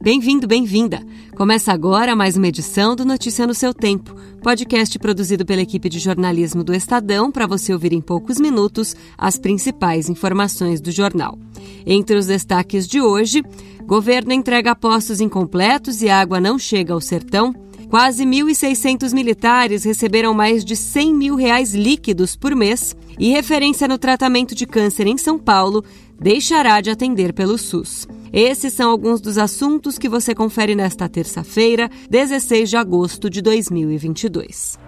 bem-vindo, bem-vinda. Começa agora mais uma edição do Notícia no seu Tempo, podcast produzido pela equipe de jornalismo do Estadão para você ouvir em poucos minutos as principais informações do jornal. Entre os destaques de hoje, Governo entrega postos incompletos e água não chega ao sertão. Quase 1.600 militares receberam mais de 100 mil reais líquidos por mês e referência no tratamento de câncer em São Paulo deixará de atender pelo SUS. Esses são alguns dos assuntos que você confere nesta terça-feira, 16 de agosto de 2022.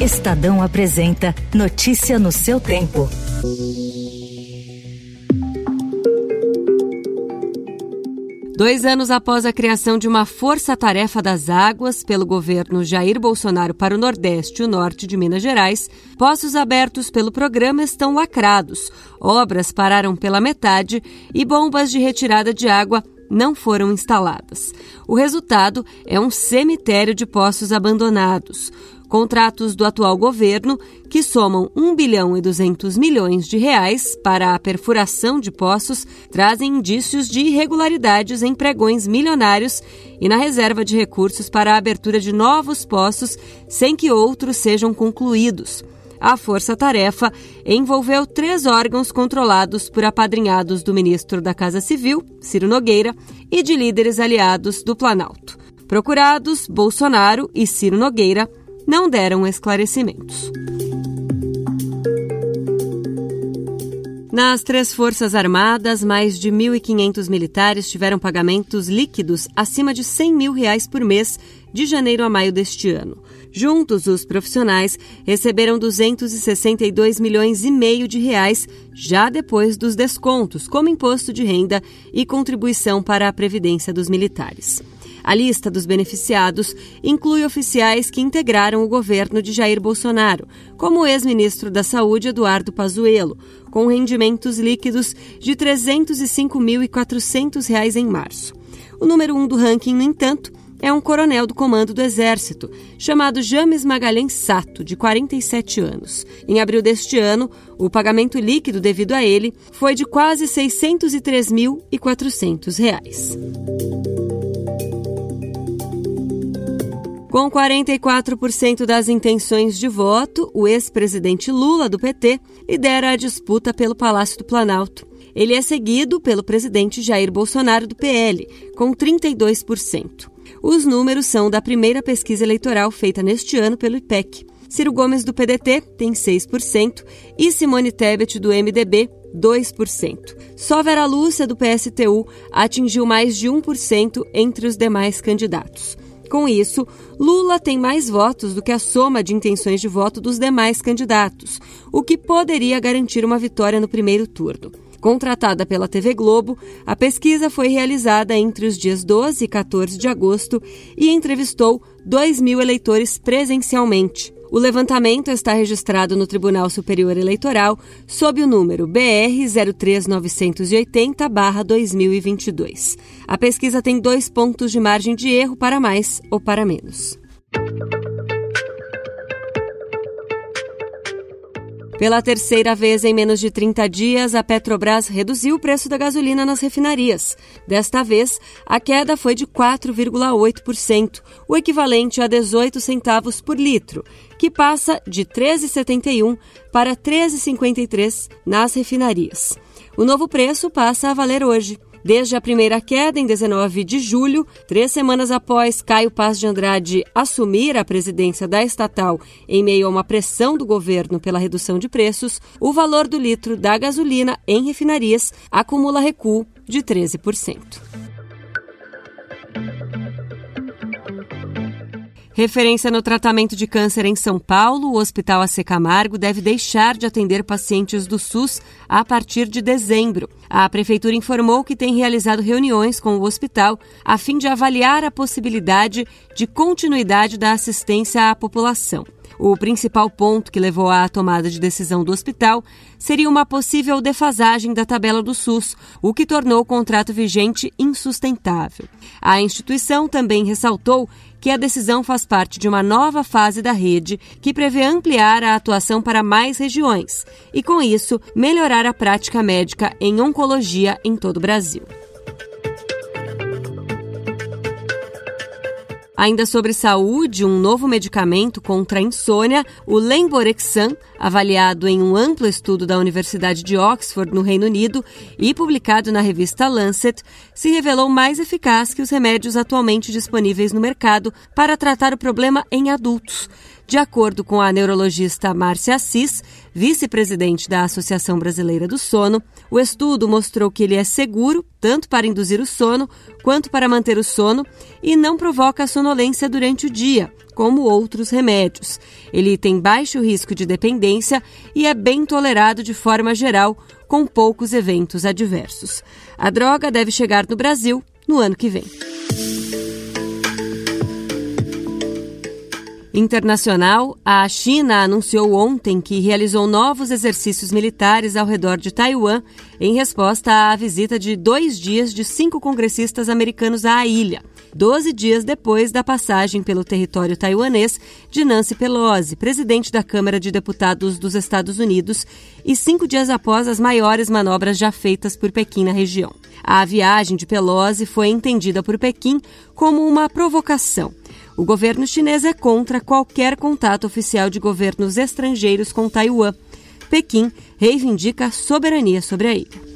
Estadão apresenta Notícia no seu tempo. Dois anos após a criação de uma força-tarefa das águas pelo governo Jair Bolsonaro para o Nordeste e o Norte de Minas Gerais, poços abertos pelo programa estão lacrados, obras pararam pela metade e bombas de retirada de água não foram instaladas. O resultado é um cemitério de poços abandonados. Contratos do atual governo, que somam 1 bilhão e 200 milhões de reais para a perfuração de poços, trazem indícios de irregularidades em pregões milionários e na reserva de recursos para a abertura de novos poços sem que outros sejam concluídos. A força-tarefa envolveu três órgãos controlados por apadrinhados do ministro da Casa Civil, Ciro Nogueira, e de líderes aliados do Planalto. Procurados, Bolsonaro e Ciro Nogueira não deram esclarecimentos. Nas três Forças Armadas, mais de 1.500 militares tiveram pagamentos líquidos acima de 100 mil reais por mês de janeiro a maio deste ano. Juntos, os profissionais receberam 262 milhões e meio de reais já depois dos descontos, como imposto de renda e contribuição para a previdência dos militares. A lista dos beneficiados inclui oficiais que integraram o governo de Jair Bolsonaro, como o ex-ministro da Saúde Eduardo Pazuello, com rendimentos líquidos de R$ 305.400 em março. O número um do ranking, no entanto, é um coronel do comando do Exército, chamado James Magalhães Sato, de 47 anos. Em abril deste ano, o pagamento líquido devido a ele foi de quase R$ 603.400. Com 44% das intenções de voto, o ex-presidente Lula, do PT, lidera a disputa pelo Palácio do Planalto. Ele é seguido pelo presidente Jair Bolsonaro, do PL, com 32%. Os números são da primeira pesquisa eleitoral feita neste ano pelo IPEC. Ciro Gomes, do PDT, tem 6% e Simone Tebet, do MDB, 2%. Só Vera Lúcia, do PSTU, atingiu mais de 1% entre os demais candidatos. Com isso, Lula tem mais votos do que a soma de intenções de voto dos demais candidatos, o que poderia garantir uma vitória no primeiro turno. Contratada pela TV Globo, a pesquisa foi realizada entre os dias 12 e 14 de agosto e entrevistou 2 mil eleitores presencialmente. O levantamento está registrado no Tribunal Superior Eleitoral sob o número BR 03980-2022. A pesquisa tem dois pontos de margem de erro para mais ou para menos. Pela terceira vez em menos de 30 dias, a Petrobras reduziu o preço da gasolina nas refinarias. Desta vez, a queda foi de 4,8%, o equivalente a 18 centavos por litro, que passa de 13,71 para 13,53 nas refinarias. O novo preço passa a valer hoje. Desde a primeira queda, em 19 de julho, três semanas após Caio Paz de Andrade assumir a presidência da estatal em meio a uma pressão do governo pela redução de preços, o valor do litro da gasolina em refinarias acumula recuo de 13%. Referência no tratamento de câncer em São Paulo, o Hospital AC Camargo deve deixar de atender pacientes do SUS a partir de dezembro. A Prefeitura informou que tem realizado reuniões com o hospital a fim de avaliar a possibilidade de continuidade da assistência à população. O principal ponto que levou à tomada de decisão do hospital seria uma possível defasagem da tabela do SUS, o que tornou o contrato vigente insustentável. A instituição também ressaltou que a decisão faz parte de uma nova fase da rede que prevê ampliar a atuação para mais regiões e, com isso, melhorar a prática médica em oncologia em todo o Brasil. Ainda sobre saúde, um novo medicamento contra a insônia, o Lemborexan, avaliado em um amplo estudo da Universidade de Oxford, no Reino Unido, e publicado na revista Lancet, se revelou mais eficaz que os remédios atualmente disponíveis no mercado para tratar o problema em adultos. De acordo com a neurologista Márcia Assis, vice-presidente da Associação Brasileira do Sono, o estudo mostrou que ele é seguro tanto para induzir o sono quanto para manter o sono e não provoca sonolência durante o dia, como outros remédios. Ele tem baixo risco de dependência e é bem tolerado de forma geral, com poucos eventos adversos. A droga deve chegar no Brasil no ano que vem. Internacional, a China anunciou ontem que realizou novos exercícios militares ao redor de Taiwan em resposta à visita de dois dias de cinco congressistas americanos à ilha, doze dias depois da passagem pelo território taiwanês de Nancy Pelosi, presidente da Câmara de Deputados dos Estados Unidos, e cinco dias após as maiores manobras já feitas por Pequim na região. A viagem de Pelosi foi entendida por Pequim como uma provocação o governo chinês é contra qualquer contato oficial de governos estrangeiros com Taiwan. Pequim reivindica soberania sobre a ilha.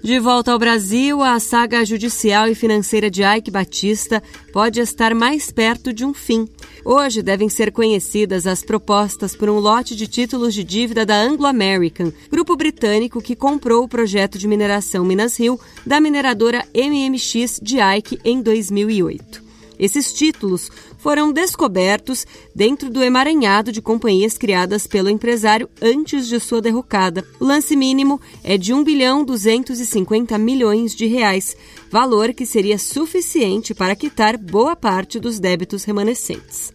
De volta ao Brasil, a saga judicial e financeira de Ike Batista pode estar mais perto de um fim. Hoje devem ser conhecidas as propostas por um lote de títulos de dívida da Anglo American, grupo britânico que comprou o projeto de mineração Minas Rio da mineradora MMX de Ike em 2008. Esses títulos foram descobertos dentro do emaranhado de companhias criadas pelo empresário antes de sua derrocada. O lance mínimo é de 1 bilhão 250 milhões de reais, valor que seria suficiente para quitar boa parte dos débitos remanescentes.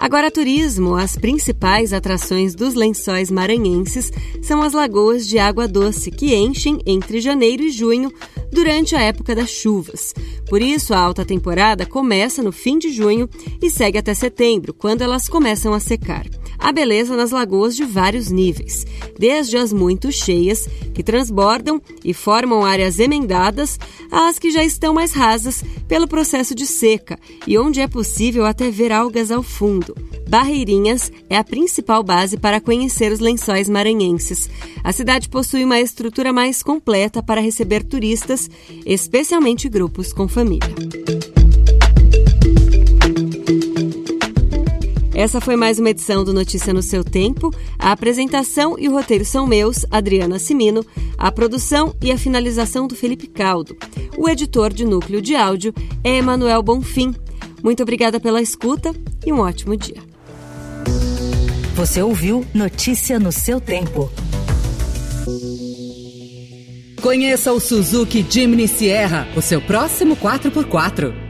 Agora, turismo. As principais atrações dos lençóis maranhenses são as lagoas de água doce, que enchem entre janeiro e junho durante a época das chuvas. Por isso, a alta temporada começa no fim de junho e segue até setembro, quando elas começam a secar. Há beleza nas lagoas de vários níveis, desde as muito cheias, que transbordam e formam áreas emendadas, às que já estão mais rasas pelo processo de seca e onde é possível até ver algas ao fundo. Barreirinhas é a principal base para conhecer os lençóis maranhenses. A cidade possui uma estrutura mais completa para receber turistas, especialmente grupos com família. Essa foi mais uma edição do Notícia no seu tempo. A apresentação e o roteiro são meus, Adriana Simino, a produção e a finalização do Felipe Caldo. O editor de núcleo de áudio é Emanuel Bonfim. Muito obrigada pela escuta e um ótimo dia. Você ouviu Notícia no seu tempo. Conheça o Suzuki Jimny Sierra, o seu próximo 4x4.